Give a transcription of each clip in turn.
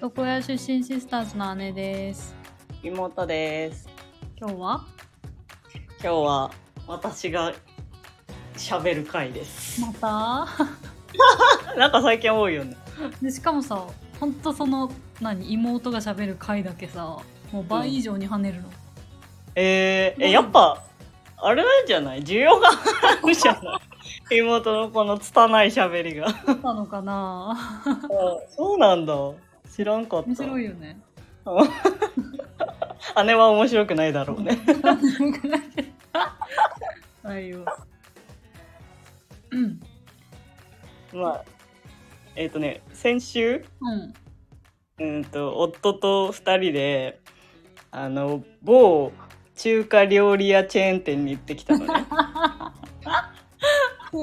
床屋出身シスターズの姉です。妹です。今日は？今日は私が喋る回です。また？なんか最近多いよね。でしかもさ、ほんとその何？妹が喋る回だけさ、もう倍以上に跳ねるの。えー、え、やっぱ、あれなんじゃない？需要があるじゃない？妹のこの拙い喋りが。そうなのかなあそうなんだ。知らんかった。面白いよね。姉は面白くないだろうね。はいよ。うん。まあ、えっ、とね、先週、うん。うんと、夫と二人で、あの、某中華料理屋チェーン店に行ってきたのね。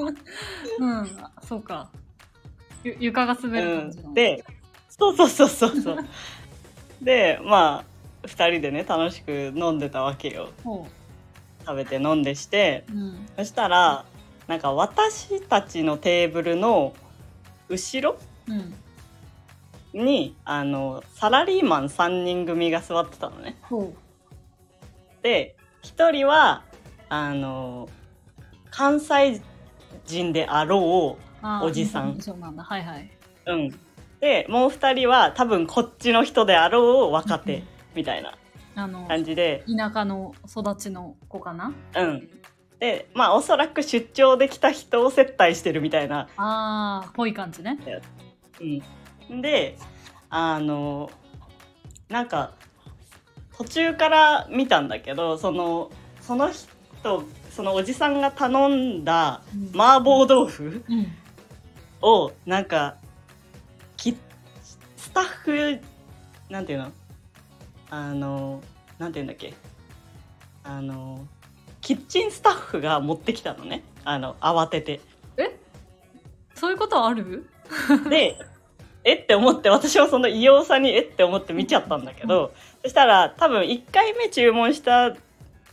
うん。そうか。ゆ床が滑る感じの。うん、でそうそうそうそうそう でまあ2人でね楽しく飲んでたわけよほ食べて飲んでしてう。うん。そしたらなんか私たちのテーブルの後ろうん。にあのサラリーマン3人組が座ってたのねほで1人はあの関西人であろう。おじさんそうなんだ。はいはい。う、うん、でもう2人は多分こっちの人であろう若手みたいな感じで田舎の育ちの子かな？うん。で、まあおそらく出張で来た人を接待してるみたいな。あー、ぽい感じね。うん。で、あの、なんか、途中から見たんだけど、その、その人、そのおじさんが頼んだうん麻婆豆腐うん。を、なんか、きスタッフ、なんていうの？あの、なんていうんだっけ？あの、キッチンスタッフが持ってきたのね。あの、慌てて。そういうことある？で、えって思って、私はその異様さにえって思って見ちゃったんだけど、そしたら多分1回目注文した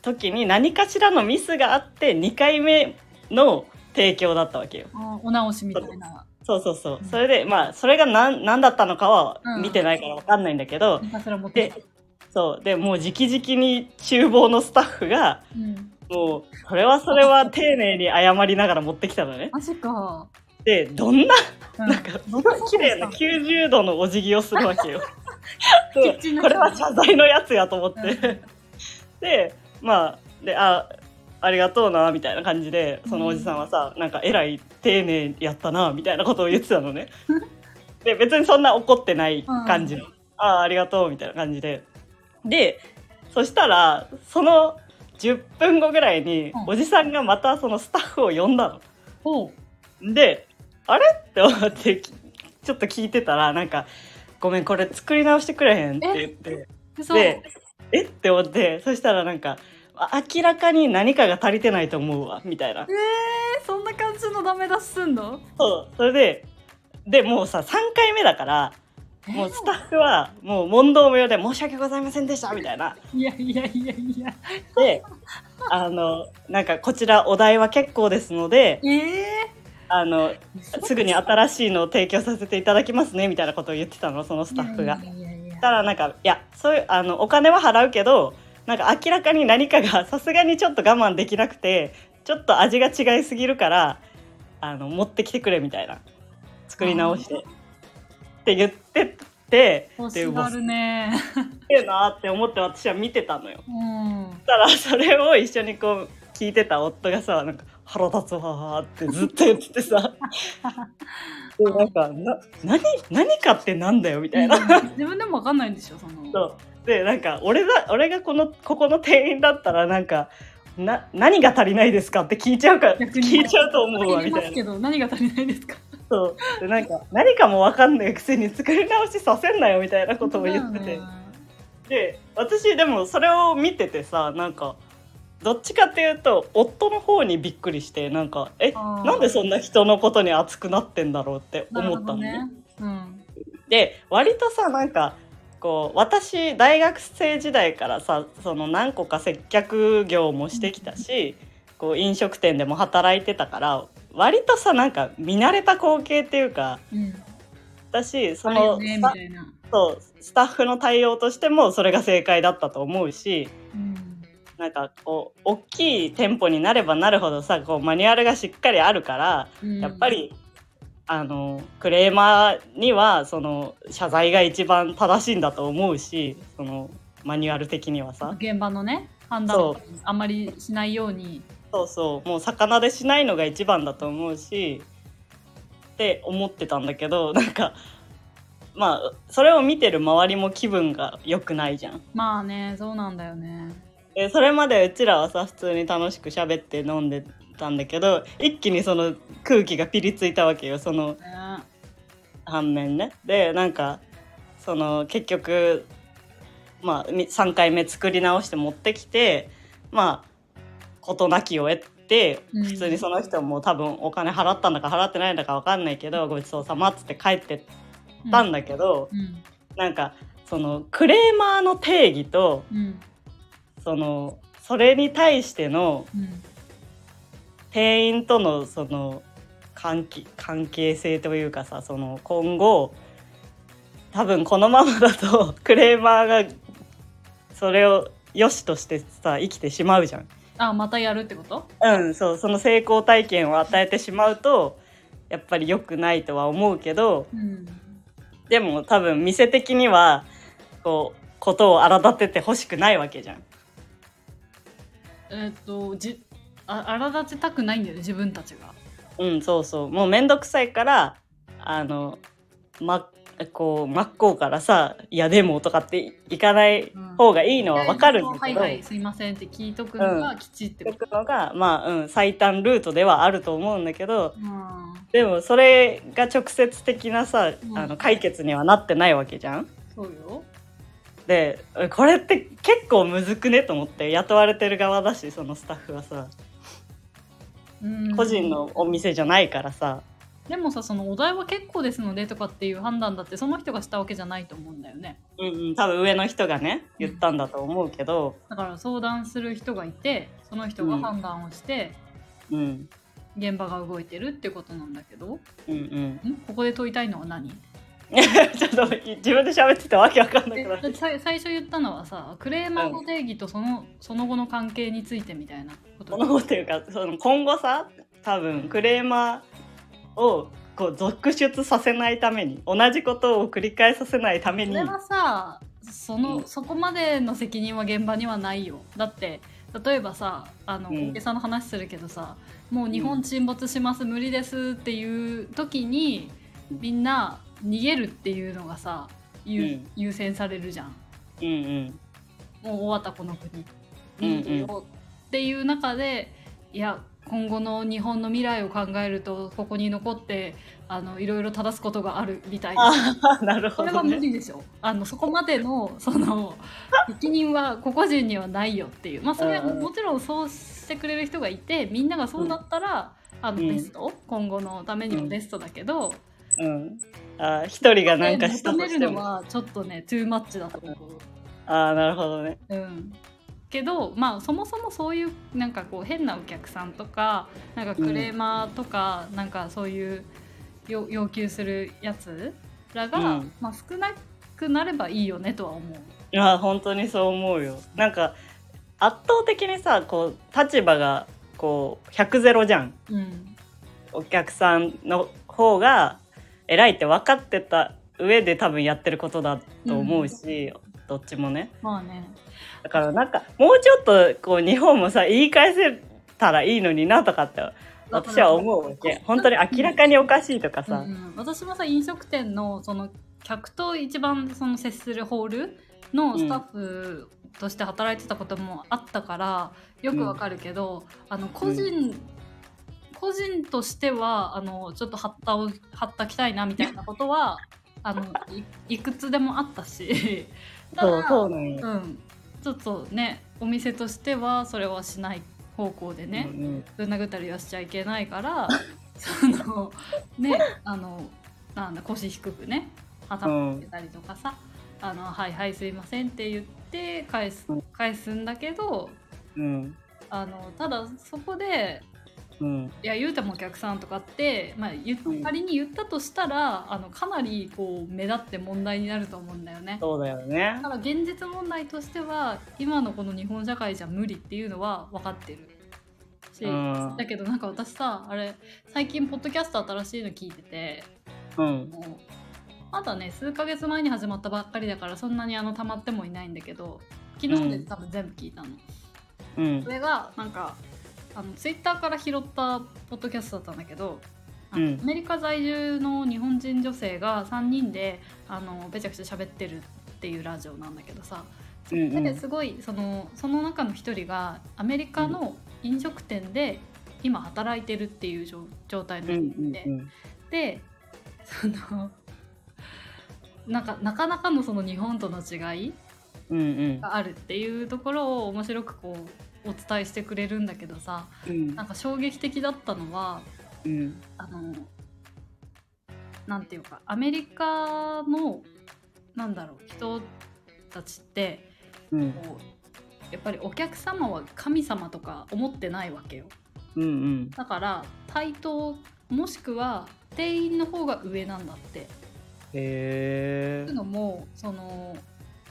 時に何かしらのミスがあって2回目の提供だったわけよ。お直しみたいな。そうそうそう。それで、まあ、それが何何だったのかはうん見てないからわかんないんだけど、ひたすら持ってきて。そう。で、もう直々に厨房のスタッフが、うん。もう、それはそれは丁寧に謝りながら持ってきたのね。マジか。で、どんなうんなんか、すごい綺麗な90度のお辞儀をするわけよ。これは謝罪のやつやと思っうんて。で、まあ、で、あ、ありがとうな、みたいな感じで、そのおじさんはさ、なんか、えらい丁寧やったな、みたいなことを言ってたのね。で、別にそんな怒ってない感じの。ああ、ありがとう、みたいな感じで。で、そしたら、その10分後ぐらいにうん、おじさんがまたそのスタッフを呼んだの。ほで、あれ？って思ってきちょっと聞いてたらなんか「ごめんこれ作り直してくれへん」って言って。で「え？っ?」て思ってそしたらなんかあ明らかに何かが足りてないと思うわみたいな。えー、そんな感じのダメ出しすんの？そう。それででもうさ3回目だからもうスタッフはもう問答無用で「申し訳ございませんでした」みたいな。いやいやいやいや。であのなんかこちらお題は結構ですのでえあのー、すぐに新しいのを提供させていただきますねみたいなことを言ってたのそのスタッフが。い。やいやいやたらなんかいやそういうあのお金は払うけどなんか明らかに何かが さすがにちょっと我慢できなくてちょっと味が違いすぎるからあの持ってきてくれみたいな作り直してって言ってて欲しがるね。げえなって思って私は見てたのよ。うん。たらそれを一緒にこう聞いてた夫がさなんか腹立つわーってずっと言っててさ でなんかな何何かってなんだよみたいな。自分でもわかんないんでしょ、その。そう。でなんか俺だ俺がこのここの店員だったらなんかな何が足りないですかって聞いちゃうか聞いちゃうと思うわみたいな。けど、何が足りないですか。そう。でなんか何かも分かんないくせに作り直しさせんなよみたいなことを言ってて、で私でもそれを見ててさなんかどっちかっていうと夫の方にびっくりしてなんかえなんでそんな人のことに熱くなってんだろうって思ったのね。ね。うん。で割とさなんかこう私大学生時代からさその何個か接客業もしてきたしこう飲食店でも働いてたから割とさなんか見慣れた光景っていうかうん私そのねスタッフの対応としてもそれが正解だったと思うしうんなんかこう大きい店舗になればなるほどさこうマニュアルがしっかりあるからうん。やっぱり、あのクレーマーにはその謝罪が一番正しいんだと思うしそのマニュアル的にはさ。現場のね判断そう。あんまりしないように。そうそう。もう魚でしないのが一番だと思うしって思ってたんだけどなんかまあそれを見てる周りも気分が良くないじゃん。まあねそうなんだよねでそれまでうちらはさ普通に楽しく喋って飲んでたんだけど一気にその空気がピリついたわけよそのね反面ね。でなんかその結局まあみ3回目作り直して持ってきてまあ事なきを得てうん。普通にその人も多分お金払ったんだか払ってないんだか分かんないけどごちそうさまっつって帰ってったんだけど、うん。なんかそのクレーマーの定義とうんそのそれに対してのうん店員とのその関係関係性というかさその今後多分このままだと クレーマーがそれを良しとしてさ生きてしまうじゃん。あまたやるってこと？うん、そうその成功体験を与えてしまうとやっぱり良くないとは思うけどうんでも多分店的にはこうことを荒立ててほしくないわけじゃん。えっとじあ荒立てたくないんだよね自分たちが。うんそうそう。もうめんどくさいからあのまこう真っ向からさ「いやでも」とかっていかない方がいいのはわかるんだけど、はいはいすいませんって聞いとくのがきちって言こと、ってくのがまあ、うん、最短ルートではあると思うんだけど。うん。でもそれが直接的なさ、うん。あの解決にはなってないわけじゃん。そうよでこれって結構むずくねと思って雇われてる側だしそのスタッフはさ。うん。個人のお店じゃないからさ、でもさそのお題は結構ですのでとかっていう判断だってその人がしたわけじゃないと思うんだよね。うんうん、多分上の人がね言ったんだと思うけど、だから相談する人がいてその人が判断をしてうん、現場が動いてるってことなんだけど、うんうん。ん？ここで問いたいのは何？ちょっと自分で喋っててわけわかんなえくなってさ最初言ったのはさクレーマーの定義とその,、その後の関係についてみたいなこと。物事っていうかその今後さ多分クレーマーをこう続出させないために同じことを繰り返させないために。それはさその、うん。そこまでの責任は現場にはないよ。だって例えばさあの、うん。大げさな話するけどさもう日本沈没します、無理ですっていう時にみんな逃げるっていうのがさ優,、うん。優先されるじゃん。うんうん。もう終わったこの国。うんうん。逃げようっていう中でいや今後の日本の未来を考えるとここに残ってあのいろいろ正すことがあるみたいな。ああなるそれは無ほどね理でしょ。あのそこまでのその責任は個々人にはないよっていう。まあそれはもちろんそうしてくれる人がいてみんながそうだったら、あのうんベスト？今後のためにもベストだけど、うんあ一人がなんかしたとしても。はちょっとねトゥーマッチだと思う。ああなるほどね。うん。けどまあそもそもそういうなんかこう変なお客さんとかなんかクレーマーとか、なんかそういう要要求するやつらが、うん。まあ、少なくなればいいよねとは思う。いや本当にそう思うよ。なんか圧倒的にさこう立場がこう100ゼロじゃん。うん。お客さんの方が偉いって分かってた上で多分やってることだと思うし、どっちもね。まあね。だからなんかもうちょっとこう日本もさ言い返せたらいいのになとかって私は思うわけ。本当に明らかにおかしいとかさ、うんうん私もさ飲食店のその客と一番その接するホールのスタッフとして働いてたこともあったからよくわかるけど、あの個人、個人としてはあのちょっとはったをはったきたいなみたいなことは あのいいくつでもあったし たそうだそうなんよ、うん、ちょっとねお店としてはそれはしない方向でね、うんうん。ぶん殴ったりはしちゃいけないから そのねあのなんだ腰低くね頭つけたりとかさ「あのはいはいすいません」って言って返すうん。返すんだけどうん。あのただそこでうん。いや言うてもお客さんとかって、まあ、仮に言ったとしたら、あのかなりこう目立って問題になると思うんだよね。そうだよね。だから現実問題としては今のこの日本社会じゃ無理っていうのは分かってる。し、うん。だけどなんか私さあれ最近ポッドキャスト新しいの聞いててうん。まだね数ヶ月前に始まったばっかりだからそんなにあの溜まってもいないんだけど昨日で多分全部聞いたの。うん。それがなんかあのツイッターから拾ったポッドキャストだったんだけど、うん。アメリカ在住の日本人女性が3人であのべちゃくちゃ喋ってるっていうラジオなんだけどさ、うんうん。ですごいそのその中の一人がアメリカの飲食店で今働いてるっていう状状態のうん人で、うん。でそのなんかなかなかのその日本との違いうんうん。があるっていうところを面白くこうお伝えしてくれるんだけどさうん。なんか衝撃的だったのはうん。あのなんていうかアメリカのなんだろう人たちってうん。こうやっぱりお客様は神様とか思ってないわけよ。うんうん。だから対等もしくは店員の方が上なんだって。へえいうのもその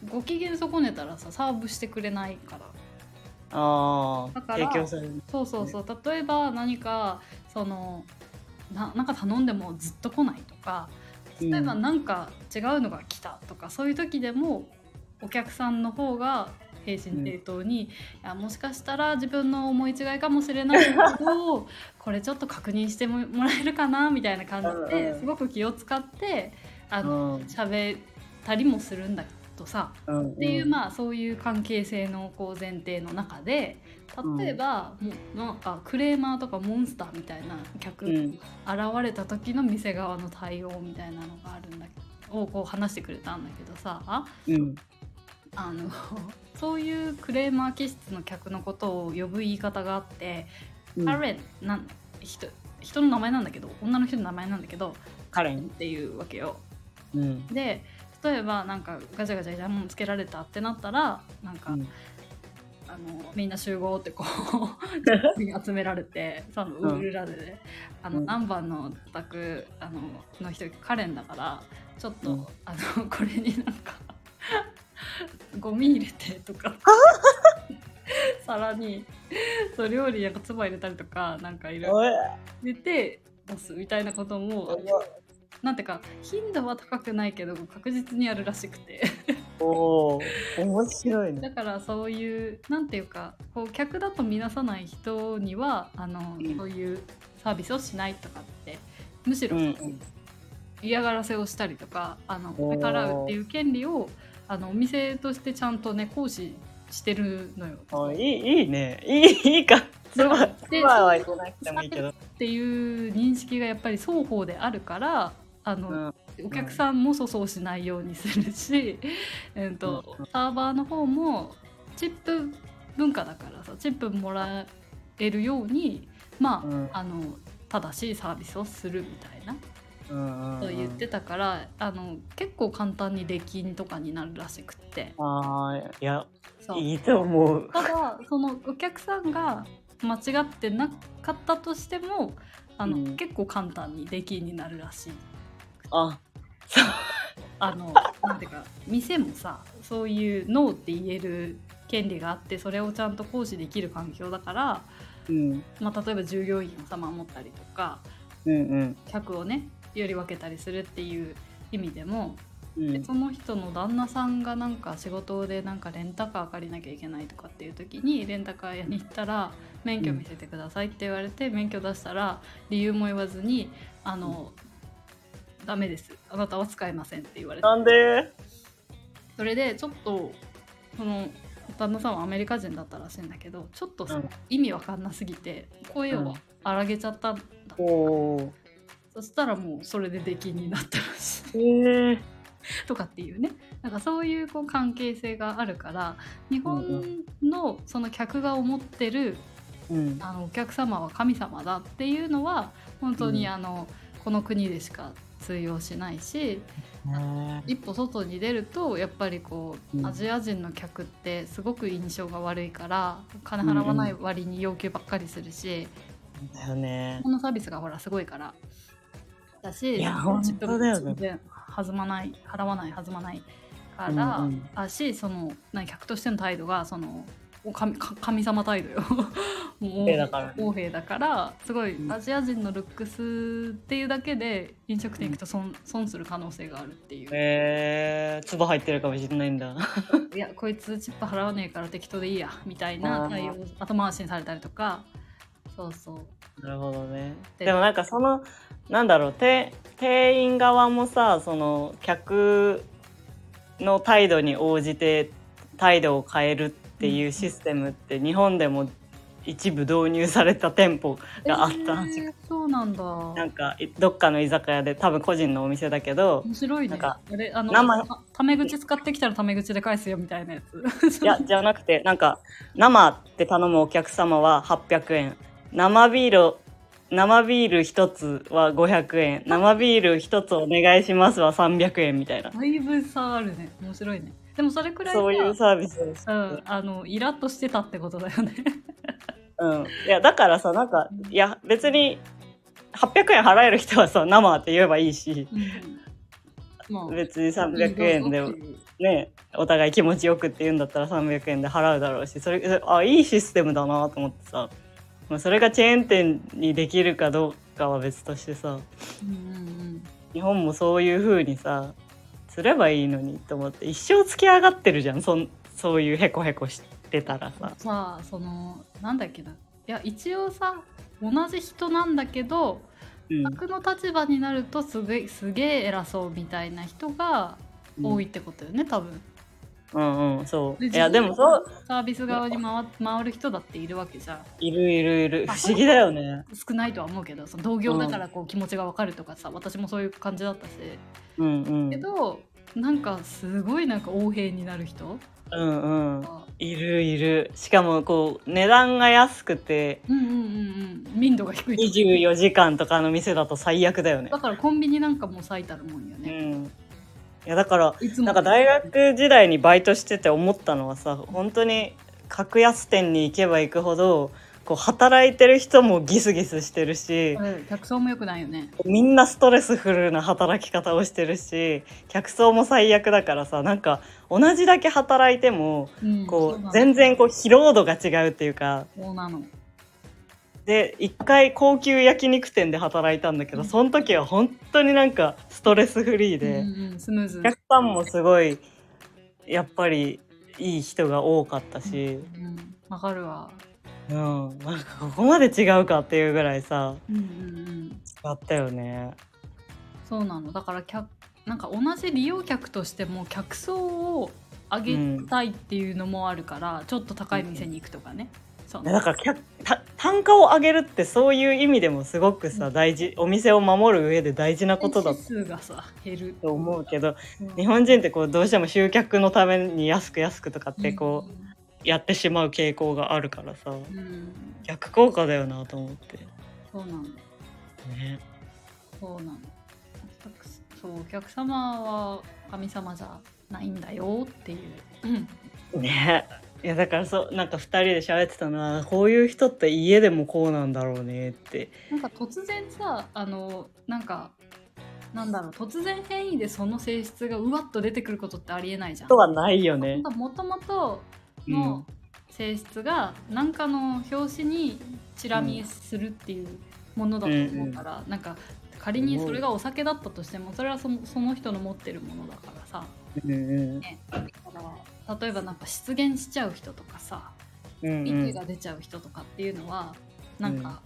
ご機嫌損ねたらさサーブしてくれないからああだから提供される。そうそうそう。例えば何かそのななんか頼んでもずっと来ないとか例えばうん。なんか違うのが来たとか、そういう時でもお客さんの方が平身低頭に、いやもしかしたら自分の思い違いかもしれないけど これちょっと確認してももらえるかなみたいな感じうんうんですごく気を使ってあのうん。喋ったりもするんだけどさ、うんっていうまあそういう関係性のこう前提の中で例えば、もうなんかクレーマーとかモンスターみたいな客うん。現れた時の店側の対応みたいなのがあるんだけどをこう話してくれたんだけどさうん。あの そういうクレーマー気質の客のことを呼ぶ言い方があって、うん。カレンなん人人の名前なんだけど女の人の名前なんだけどカレンっていうわけよ。うん。で例えばなんかガチャガチャイヤモンつけられたってなったらなんか、うん。あのみんな集合ってこう 集められてそのうん。裏で。ね、あのうん。何番のお宅あのの人カレンだからちょっと、うん。あの これになんか ゴミ入れてとか皿にそう料理なんか唾入れたりとかなんかいろいろ入れて出すみたいなこともなんていうか頻度は高くないけど確実にやるらしくて。おお面白いね。だからそういうなんていうかこう客だと見なさない人にはあの、うん。そういうサービスをしないとかってむしろうんうん。嫌がらせをしたりとかあのおー。目からうっていう権利をあのお店としてちゃんとね行使してるのよ。あいいいいね。いいいいか。つばでつばは行かなくてもいいけど。っていう認識がやっぱり双方であるからあの、うん。お客さんも粗相しないようにするし、えーとうん。サーバーの方もチップ文化だからさチップもらえるようにまあ,、うん。あの正しいサービスをするみたいなうんうんと言ってたからあの結構簡単に出禁とかになるらしくって。ああいやいいと思う。ただそのお客さんが間違ってなかったとしてもあの、うん。結構簡単に出禁になるらしい。あそう。あのなんていうか店もさそういうノーって言える権利があってそれをちゃんと行使できる環境だから、うん。まあ、例えば従業員をさ守ったりとかうんうん。客をねより分けたりするっていう意味でも、うん。その人の旦那さんがなんか仕事でなんかレンタカー借りなきゃいけないとかっていう時にレンタカー屋に行ったら免許見せてくださいって言われて、免許出したら理由も言わずにあの、ダメです。あなたは使えませんって言われて。なんで？それでちょっとその旦那さんはアメリカ人だったらしいんだけどちょっとさ、うん。意味わかんなすぎて声を荒げちゃったんだ、おおそしたらもうそれで出禁になったらしい。へえとかっていうね。なんかそういうこう関係性があるから日本のその客が思ってるうん。あのお客様は神様だっていうのは本当にうん。あの、この国でしか通用しないし一歩外に出るとやっぱりこう、うん。アジア人の客ってすごく印象が悪いから金払わない割に要求ばっかりするし、だよね。このサービスがほらすごいからだしいや本当だよね。全然弾まない払わない弾まないから、うんうん。だしそのな客としての態度がそのお神か神様態度よ。もう兵だからね。王兵だからすごいうん。アジア人のルックスっていうだけで飲食店行くと損損する可能性があるっていう、えー、唾入ってるかもしれないんだ。いやこいつチップ払わねえから適当でいいやみたいな対応後回しにされたりとか。そうそう。なるほどね。ででもなんかそのなんだろうて店員側もさその客の態度に応じて態度を変えるっていうシステムって日本でも一部導入された店舗があったえーそうなんだ。なんかいどっかの居酒屋で多分個人のお店だけど面白いね。なんかあれあの生たタメ口使ってきたらタメ口で返すよみたいなやつ。いやじゃなくてなんか生って頼むお客様は800円。生ビール生ビール1つは500円。生ビール1つお願いしますは300円みたいな。だいぶ差あるね。面白いねでもそれくらいそういうさサービスです、うん、あのイラッとしてたってことだよね。うん、いやだからさなんかいや別に800円払える人はさ生って言えばいいしうん。まあ別に300円でねお互い気持ちよくって言うんだったら300円で払うだろうしそれあいいシステムだなと思ってさ、まあ、それがチェーン店にできるかどうかは別としてさうんうん。日本もそういう風にさすればいいのにと思って一生付き上がってるじゃんそんそういうヘコヘコしてたらさ。さあそのなんだっけな。いや一応さ同じ人なんだけどうん。客の立場になるとすげえすげえ偉そうみたいな人が多いってことよね多分うんうんそう。いでやでもそう。サービス側に回回る人だっているわけじゃん。いるいるいる。あ不思議だよね。少ないとは思うけどその同業だからこう気持ちがわかるとかさ私もそういう感じだったし。うんうん。けどなんかすごいなんか横柄になる人。うんうん。が。いるいる。しかもこう値段が安くてうんうんうんうん。民度が低いと24時間とかの店だと最悪だよね。だからコンビニなんかも最たるもんようね、んいやだからなんか大学時代にバイトしてて思ったのはさ本当に格安店に行けば行くほどこう働いてる人もギスギスしてるしうん客層も良くないよね。みんなストレスフルな働き方をしてるし客層も最悪だからさなんか同じだけ働いてもうんこう全然こう疲労度が違うっていうか。そうなので一回高級焼肉店で働いたんだけどその時は本当になんかストレスフリーで。うんうん、スムーズ。お客さんもすごいやっぱりいい人が多かったし、うんわかるわ。うん、なんかここまで違うかっていうぐらいさうんうんうん。違ったよね。そうなの。だから客なんか同じ利用客としても客層を上げたいっていうのもあるから、ちょっと高い店に行くとかね、そうだから客た単価を上げるってそういう意味でもすごくさ大事お店を守る上で大事なことだがさ減る。と思うけどうん。日本人ってこうどうしても集客のために安く安くとかってこうやってしまう傾向があるからさ逆効果だよなと思って。そうなのね。そうなのそうお客様は神様じゃないんだよっていう、うんねいやだからそうなんか2人で喋ってたのはこういう人って家でもこうなんだろうねって。なんか突然さあのなんかなんだろう突然変異でその性質がうわっと出てくることってありえないじゃん。とはないよね。もともとうん。の性質が何かの表紙にチラ見えするっていうものだと思うから、なんか仮にそれがお酒だったとしてもそれはそのその人の持ってるものだからさ、うんうん。ね、だから例えばなんか出現しちゃう人とかさうん息が出ちゃう人とかっていうのは、なんか、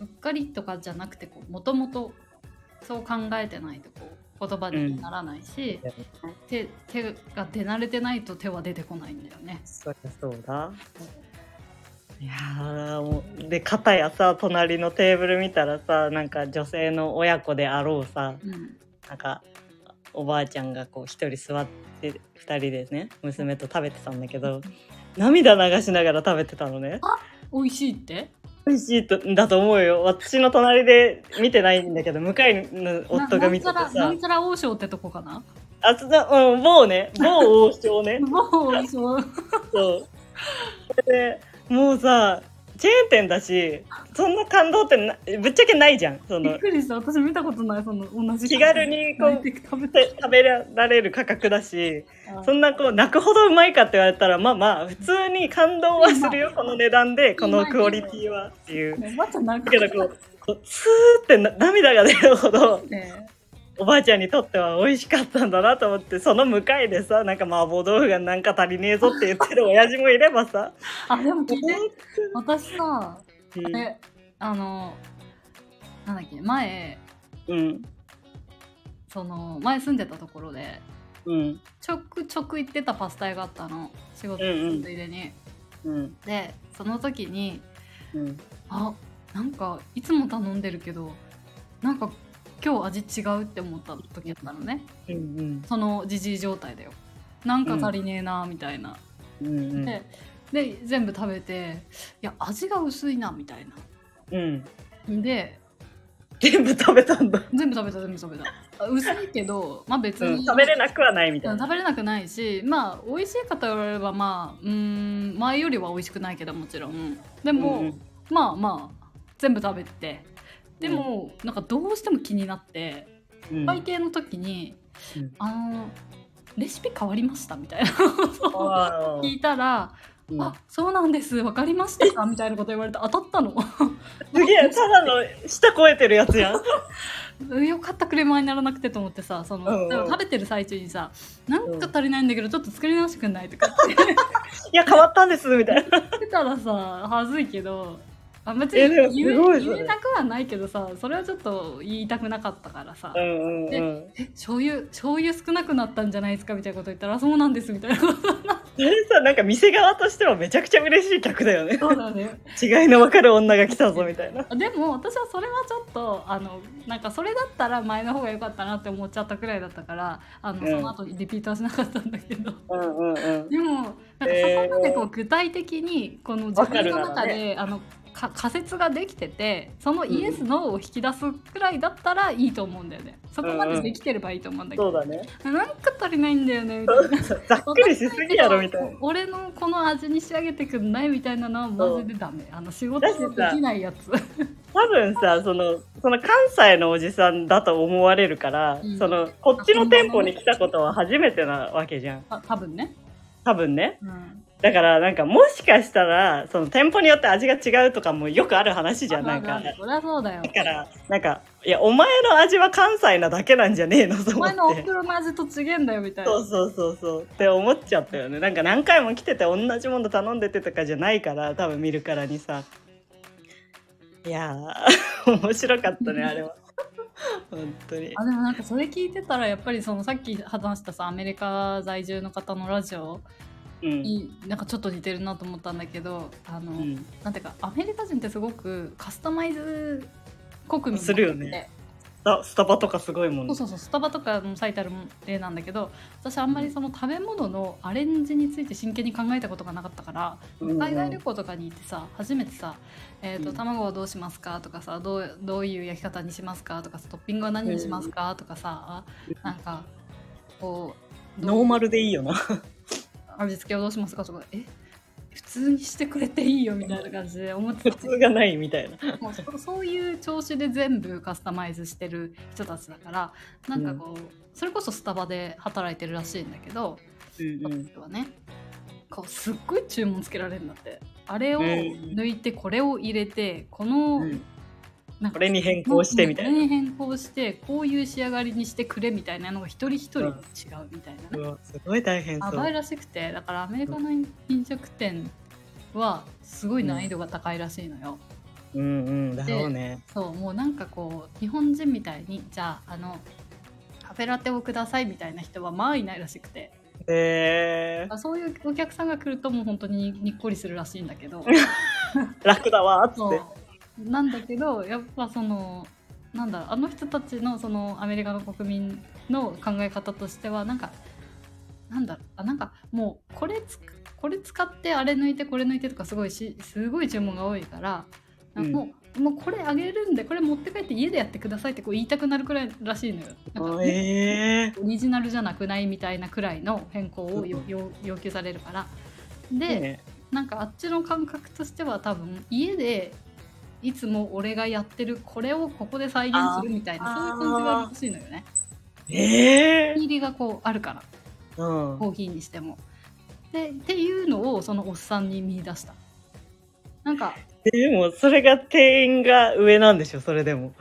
うっかりとかじゃなくてもともとそう考えてないとこう言葉にならないし、手手が出慣れてないと手は出てこないんだよね。そりゃそうだ。いやーもうで片やさ隣のテーブル見たらさなんか女性の親子であろうさうんなんかおばあちゃんがこう一人座って二人でね娘と食べてたんだけど涙流しながら食べてたのね。美味しいって？美味しいとだと思うよ。私の隣で見てないんだけど向かいの夫が見ててさ。ななん王将ってとこかな？あつなうん某ね。某王将ね。もう王将。そう。それでもうさチェーン店だしそんな感動ってなぶっちゃけないじゃん。そのびっくりした。私見たことないその同じ。気軽にこう泣いて食べて。て食べられる価格だしそんなこう泣くほどうまいかって言われたらまあまあ普通に感動はするよこの値段でこのクオリティはっていう。ねまちゃん泣く。だけどこうこうスーってな涙が出るほどねおばあちゃんにとっては美味しかったんだなと思ってその向かいでさなんか麻婆豆腐がなんか足りねえぞって言ってる親父もいればさ。あでも聞いて。私さうん。えあのなんだっけ前うん。その前住んでたところでうん。ちょくちょく行ってたパスタ屋があったの。仕事のついでに、うん。でその時にうん。あなんかいつも頼んでるけどなんか今日味違うって思った時やったのね。うんそのじじい状態だよ。なんか足りねえなみたいな、うんうんでで全部食べていや味が薄いなみたいうん。なで全部食べたんだ、全部食べた全部食べた。あ薄いけどまあ別に、うん、食べれなくはないみたいな。食べれなくないしまあ美味しいかと言われればまあうーん前よりは美味しくないけどもちろん。でも、うん。まあまあ全部食べてでも、なんかどうしても気になってうん。会計の時に、うん。あのレシピ変わりましたみたいな。ことをあ聞いたら「ーあそうなんです分かりましたか」みたいなこと言われて当たったの。すげえただの舌超えてるやつやん。よかったクレーマーにならなくてと思ってさその、うんうん。食べてる最中にさ「なんか足りないんだけどちょっと作り直してくんない?」とかって。いや変わったんですみたいな。言ってたらさはずいけどあ別に言え言えなくはないけどさそれはちょっと言いたくなかったからさ「うんうんうん。え醤油醤油少なくなったんじゃないですか?」みたいなこと言ったら「そうなんです」みたいなことそれさなんか店側としてはめちゃくちゃ嬉しい客だよね。そうだね。違いの分かる女が来たぞみたいな。でも私はそれはちょっとあのなんかそれだったら前の方が良かったなって思っちゃったくらいだったからあの、うん。その後リピートはしなかったんだけど。うんうんうん。でもなんかそこまでこう具体的にこの自分の中で、あのか仮説ができててそのイエス・ノーを引き出すくらいだったらいいと思うんだよね。そこまでできてればいいと思うんだけど、そうだね。なんか足りないんだよね。みたいな。ざっくりしすぎやろみたいな。俺のこの味に仕上げてくんないみたいなのはマジでダメ。あの仕事でできないやつ。多分さそのその関西のおじさんだと思われるから、うん。そのこっちの店舗に来たことは初めてなわけじゃん。あ多分ね、多分ね。うん、だからなんかもしかしたらその店舗によって味が違うとかもよくある話じゃんなんか。そりゃそうだよ。だからなんかいやお前の味は関西なだけなんじゃねえのとお思っ前のおて袋の味と違えんだよみたいな。そうそうそうそう。って思っちゃったよね。なんか何回も来てて同じもの頼んでてとかじゃないから多分見るからにさ。いやー 面白かったねあれは。本当に。あでもなんかそれ聞いてたらやっぱりそのさっき話したさアメリカ在住の方のラジオうん。になんかちょっと似てるなと思ったんだけどあの、うん。なんていうかアメリカ人ってすごくカスタマイズ国民するよね。スタバとかすごいもんね。そうそうそうスタバとかも最たる例なんだけど私あんまりその食べ物のアレンジについて真剣に考えたことがなかったからうんうん。海外旅行とかに行ってさ初めてさ「えーとうん。卵はどうしますか?」とかさどう「どういう焼き方にしますか?」とかさ「トッピングは何にしますか?」とかさなんかこうノーマルでいいよな味付けをどうしますかとかえ普通にしてくれていいよみたいな感じで思って普た通がないみたいな。もうそそういう調子で全部カスタマイズしてる人たちだからなんかこう、それこそスタバで働いてるらしいんだけど、うんうん。人はねこうすっごい注文つけられるんだって。あれをうん抜いてこれを入れてこの、これに変更してみたいな。これに変更してこういう仕上がりにしてくれみたいなのが一人一人違うみたいなね、うわすごい大変そう。やばいらしくてだからアメリカの飲食店はすごい難易度が高いらしいのよ、うんうんだろうね。そうもうなんかこう日本人みたいにじゃああのカフェラテをくださいみたいな人はまあいないらしくて。へえあそういうお客さんが来るともう本当ににっこりするらしいんだけど。楽だわーっつってなんだけどやっぱそのなんだあの人たちのそのアメリカの国民の考え方としてはなんかなんだろうあなんかもうこれつこれ使ってあれ抜いてこれ抜いてとかすごいしすごい注文が多いから、うんもうもうこれあげるんでこれ持って帰って家でやってくださいってこう言いたくなるくらいらしいのよ。なんかへえオリジナルじゃなくないみたいなくらいの変更を要求されるから。で、ねなんかあっちの感覚としては多分家でいつも俺がやってるこれをここで再現するみたいなそういう感じが欲しいのよね。ええ入りがこうあるからうんコーヒーにしても。でっていうのをそのおっさんに見出した。なんかでもそれが店員が上なんでしょそれでも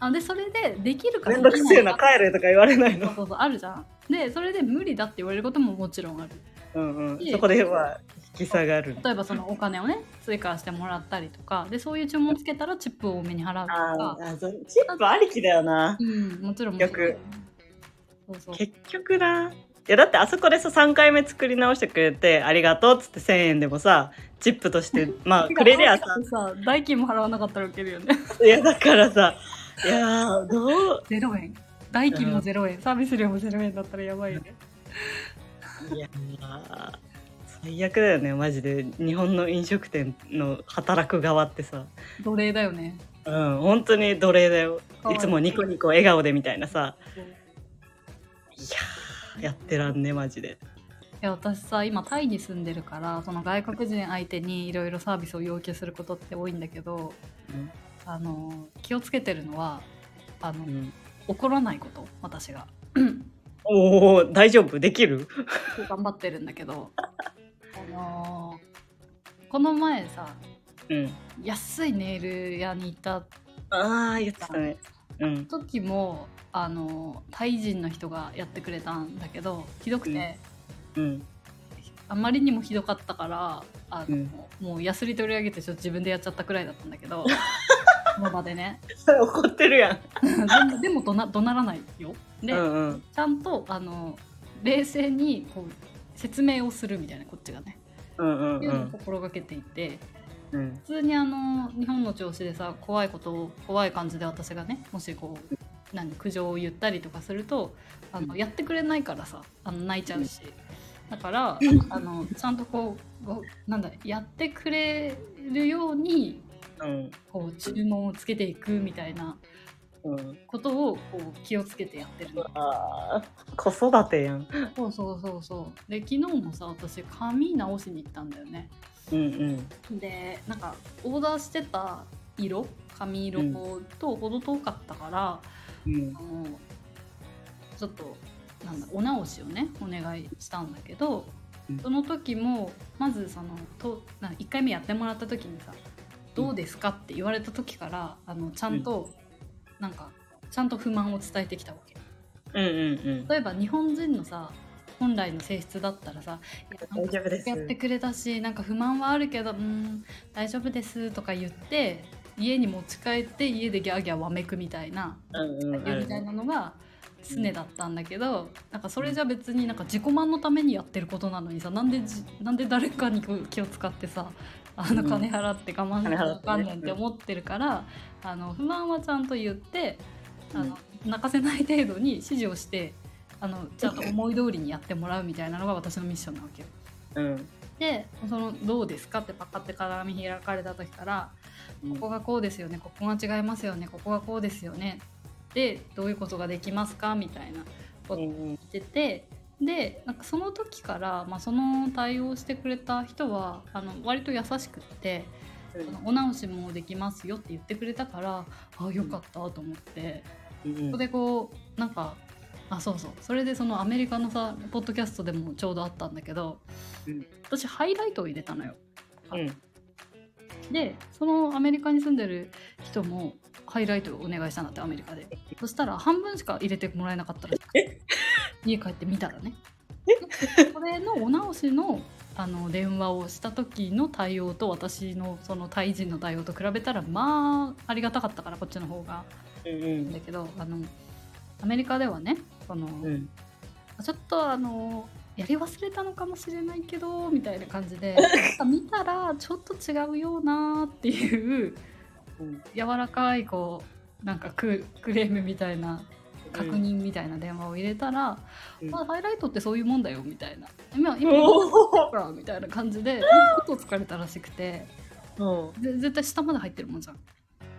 あでそれでできるかめんどくせえなか帰れとか言われないのそうそうそうあるじゃん。でそれで無理だって言われることももちろんある。うんうん。そこでまあ引き下がる。例えばそのお金をね追加してもらったりとかでそういう注文つけたらチップを多めに払うとあかーあそうチップありきだよな。うんもちろんもちろん。逆そうそう。結局な。いやだってあそこでさ3回目作り直してくれてありがとうっつって1000円でもさチップとして まあくれりゃさ。さ代金も払わなかったらウケるよね。いやだからさいやーどう？0円。代金も0円。サービス料も0円だったらやばいよねいやー最悪だよねマジで。日本の飲食店の働く側ってさ。奴隷だよね。うん本当に奴隷だよ。い。つもニコニコ笑顔でみたいなさ。いやーやってらんねマジで。いや私さ今タイに住んでるからその外国人相手にいろいろサービスを要求することって多いんだけどあの気をつけてるのはあの、うん。怒らないこと私がおお大丈夫？できる？頑張ってるんだけど。あのこの前さうん。安いネイル屋に行ったああ言ってたね。うん。時もあのタイ人の人がやってくれたんだけどひどくて、うん。あまりにもひどかったからあの、うん。もうヤスリ取り上げてちょっと自分でやっちゃったくらいだったんだけど その場でね。そ れ怒ってるやん。でもでも怒な怒鳴らないよ。で、うんうん。ちゃんとあの冷静にこう説明をするみたいなこっちがね、うんうんっていうのを心がけていて。うん。普通にあの日本の調子でさ怖いことを怖い感じで私がねもしこう何苦情を言ったりとかするとあのやってくれないからさあの泣いちゃうし。だからあのちゃんとこうなんだやってくれるようにうんこう注文をつけていくみたいなうん。ことをこう気をつけてやってるの。子育てやん。そうそうそうそう。で昨日もさ私髪直しに行ったんだよね。うんうん。でなんかオーダーしてた色髪色と程遠かったから、うん。あのちょっとなんだお直しをねお願いしたんだけど、うん。その時もまずそのとな1回目やってもらった時にさ「どうですか?」って言われた時からあのちゃんと、なんかちゃんと不満を伝えてきたわけ。うんうんうん例えば日本人のさ本来の性質だったらさ「いやなんか大丈夫ですやってくれたしなんか不満はあるけどうん大丈夫です」とか言って家に持ち帰って家でギャーギャーわめくみたいなうんうんみたいなのが常だったんだけどなんかそれじゃ別になんか自己満のためにやってることなのにさなんでじなんで誰かに気を使ってさあのうん金払って我慢しな金払ってねあかんねんって思ってるから、あの不満はちゃんと言ってあの泣かせない程度に指示をしてあのちゃんと思い通りにやってもらうみたいなのが私のミッションなわけよ。うんでその「どうですか?」ってパカって鏡開かれた時から「ここがこうですよねここが違いますよねここがこうですよね」でどういうことができますかみたいなことをうん言っててでなんかその時から、まあ、その対応してくれた人はあの割と優しくって「あのお直しもできますよ」って言ってくれたからあよかったと思って。うん。そこでこうなんかあそうそう。それでそのアメリカのさポッドキャストでもちょうどあったんだけど、うん。私ハイライトを入れたのよ。うん。でそのアメリカに住んでる人もハイライトをお願いしたんだってアメリカで。そしたら半分しか入れてもらえなかったらしくて。家帰ってみたらね。これのお直しのあの電話をした時の対応と私のそのタイ人の対応と比べたらまあありがたかったからこっちの方が。うんいいん。だけどあのアメリカではねその、うん。ちょっとあのやり忘れたのかもしれないけどみたいな感じで 見たらちょっと違うよなっていううん。柔らかいこうなんかククレームみたいな確認みたいな電話を入れたら、うん。まあ、ハイライトってそういうもんだよみたいな。今今おほらみたいな感じでちょっと疲れたらしくてーで絶対下まで入ってるもんじゃん。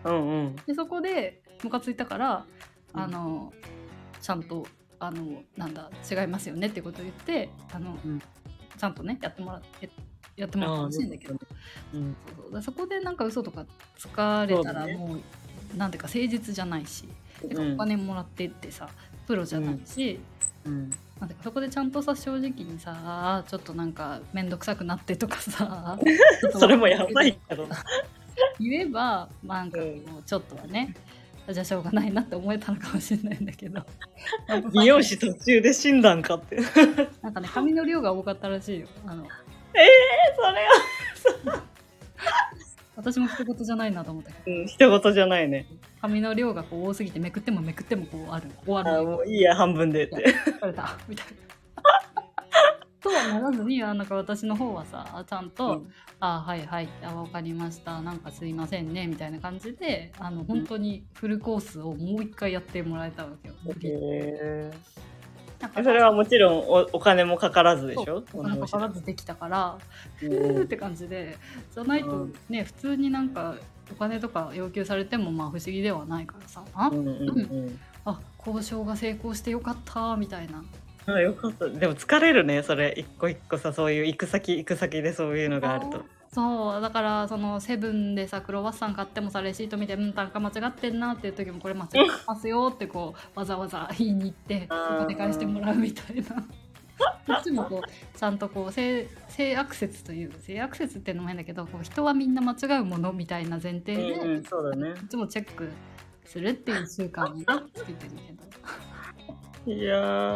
うんうんでそこでムカついたからうんあのちゃんとあのなんだ違いますよねってことを言ってあの、うんちゃんとねやってもらってやってもらってほしいんだけどうん。そうそう。そこでなんか嘘とかつかれたらそううなんていうか誠実じゃないし、てかお金もらってってさプロじゃないし、うん。なんてかそこでちゃんとさ正直にさちょっとなんか面倒くさくなってとかさ それもやばいけど。言えばまあなんかうん。もうちょっとはね、じゃあしょうがないなって思えたのかもしれないんだけど。美容師途中で死んだんかって。えなんかね髪の量が多かったらしいよ。あのそれは私も一言じゃないなと思ったけど。うん一言じゃないね。髪の量がこう多すぎてめくってもめくってもこうある。終わる。あもういいや半分でって。疲れた。みたいな。とはならずにあなんか私の方はさちゃんと「うん。あはいはいあ分かりました。なんかすいませんね」みたいな感じであの本当にフルコースをもう一回やってもらえたわけよ。へなんかーそれはもちろんおお金もかからずでしょ？お金かからずできたから。うふー。っんて感じで。じゃないとうん。ね普通になんかお金とか要求されてもまあ不思議ではないからさ。あうんうんうん。あ交渉が成功してよかったみたいな。あよかった。でも疲れるねそれ。一個一個さそういう行く先行く先でそういうのがあるとそうだからそのセブンでさクロワッサン買ってもさレシート見て「うん単価間違ってんな」っていう時も「これ間違ってますよ」ってこうわざわざ言いに行ってお金返してもらうみたいな。こっちもこうちゃんとこう性性悪説という性悪説っていうのも変だけどこう人はみんな間違うものみたいな前提で、うんうんそうだねこっちもチェックするっていう習慣にねつけてるけど。いや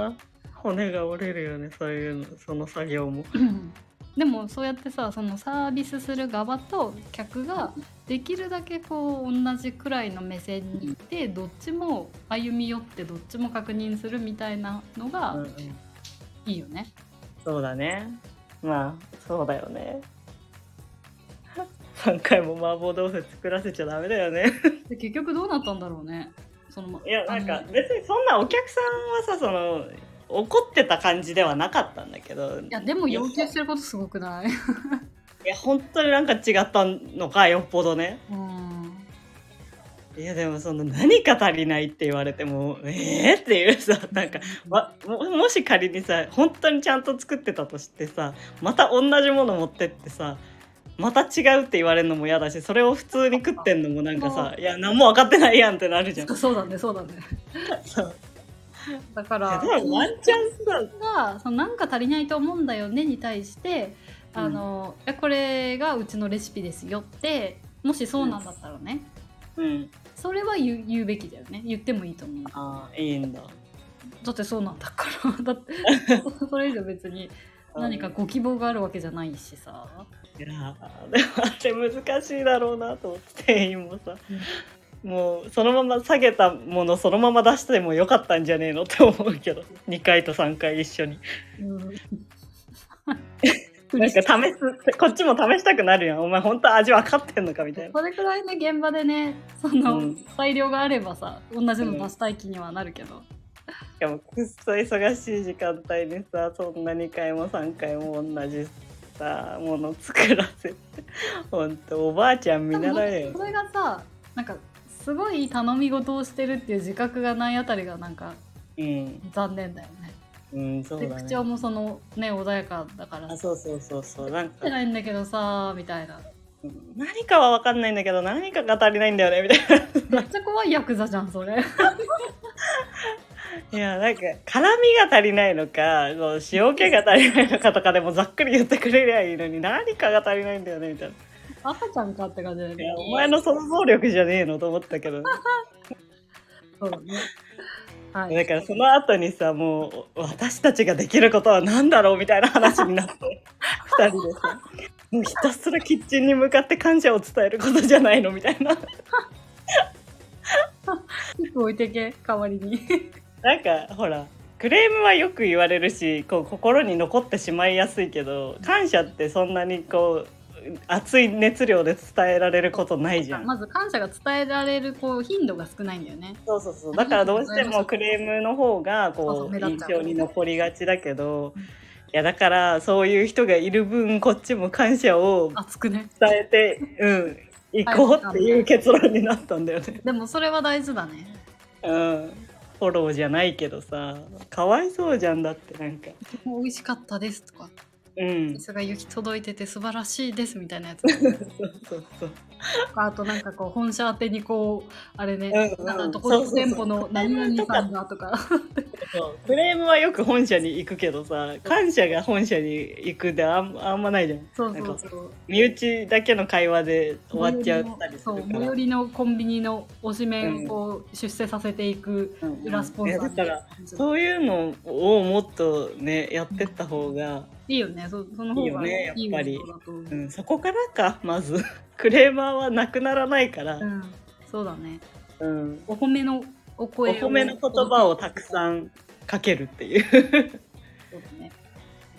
ー骨が折れるよねそういうのその作業もうん でもそうやってさそのサービスする側と客ができるだけこう同じくらいの目線にいてどっちも歩み寄ってどっちも確認するみたいなのうんがうんいいよね。そうだねまあそうだよね 3回も麻婆豆腐作らせちゃダメだよねで結局どうなったんだろうね。そのいやなんか別にそんなお客さんはさその怒ってた感じではなかったんだけど。いやでも要求してることすごくない？いや本当になんか違ったのかよっぽどね。うん。いやでもその何か足りないって言われてもえー、っていうさなんかわももし仮にさ本当にちゃんと作ってたとしてさまた同じもの持ってってさまた違うって言われるのも嫌だしそれを普通に食ってんのもなんかさいや何も分かってないやんってなるじゃん。そうだねそうだね。そう だからワンチャンさがそのなんか足りないと思うんだよねに対してあの、えこれがうちのレシピですよってもしそうなんだったらね、うん。それは言う言うべきだよね。言ってもいいと思う。ああいいんだ。だってそうなんだから。だって それ以上別に何かご希望があるわけじゃないしさ。いやーでもあれ難しいだろうなと思って店員もさ、もうそのまま下げたものそのまま出してもよかったんじゃねえのって思うけど。2回と3回一緒に。なんか試すこっちも試したくなるやん。お前本当味分かってんのかみたいな。それくらいね現場でねその、うん。裁量があればさ同じの出したい気にはなるけど、しかもくっそ忙しい時間帯にさそんな2回も3回も同じさもの作らせて。ほんとおばあちゃん見習えよ。それがさなんかすごい頼み事をしてるっていう自覚がないあたりがなんかうん。残念だよね。うんそうだね。で口調もそのね穏やかだから。あそうそうそうそう。なんか。ってないんだけどさみたいな。何かは分かんないんだけど何かが足りないんだよねみたいめっちゃ怖いヤクザじゃんそれ。な いやなんか辛みが足りないのかこう塩気が足りないのかとかでもざっくり言ってくれりゃいいのに何かが足りないんだよねみたいな赤ちゃんかって感じだよねお前の想像力じゃねえのと思ったけど そうだね。はい。だからその後にさもう私たちができることは何だろうみたいな話になって 2人でさもうひたすらキッチンに向かって感謝を伝えることじゃないのみたいな。服置いてけ代わりになんかほらクレームはよく言われるしこう心に残ってしまいやすいけど感謝ってそんなにこう熱い熱量で伝えられることないじゃん。まず感謝が伝えられるこう頻度が少ないんだよね。そうそうそう。だからどうしてもクレームの方がこう印象に残りがちだけどうん。いやだからそういう人がいる分こっちも感謝を伝えてうん行こうっていう結論になったんだよね。でもそれは大事だね。うん。フォローじゃないけどさかわいそうじゃんだってなんか。美味しかったですとかうん。それが行き届いてて素晴らしいですみたいなやつ。そうそうそう。あとなんかこう本社宛てにこうあれね、うんうんなんかどこどこ店舗の何々さんがとか。そうクレームはよく本社に行くけどさ感謝が本社に行くであんあんまないじゃん。そうそうそう。身内だけの会話で終わっちゃったりすそうるから。最寄りのコンビニの推しメンを出世させていくうん。裏スポンサーいやだからそそういうのをもっとねやってった方が、いいよね。そその方がいいよねいいやっぱりう。うん、そこからかまず。クレーマーはなくならないから、うん、そうだね。うん、お褒めのおお声を褒めの言葉をたくさんかけるっていう、そうだね。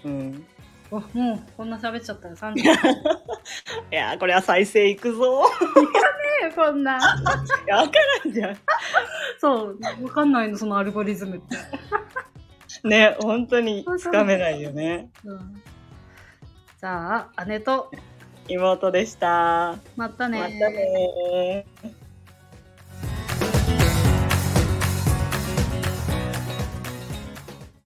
うん、おもうこんな喋っちゃったよ。30いや ーこれは再生いくぞ。こんな。いや分からんじゃん。そうわかんないのそのアルゴリズムって、ね本当につかめないよね。うん、じゃあ姉と妹でした。またねまたねー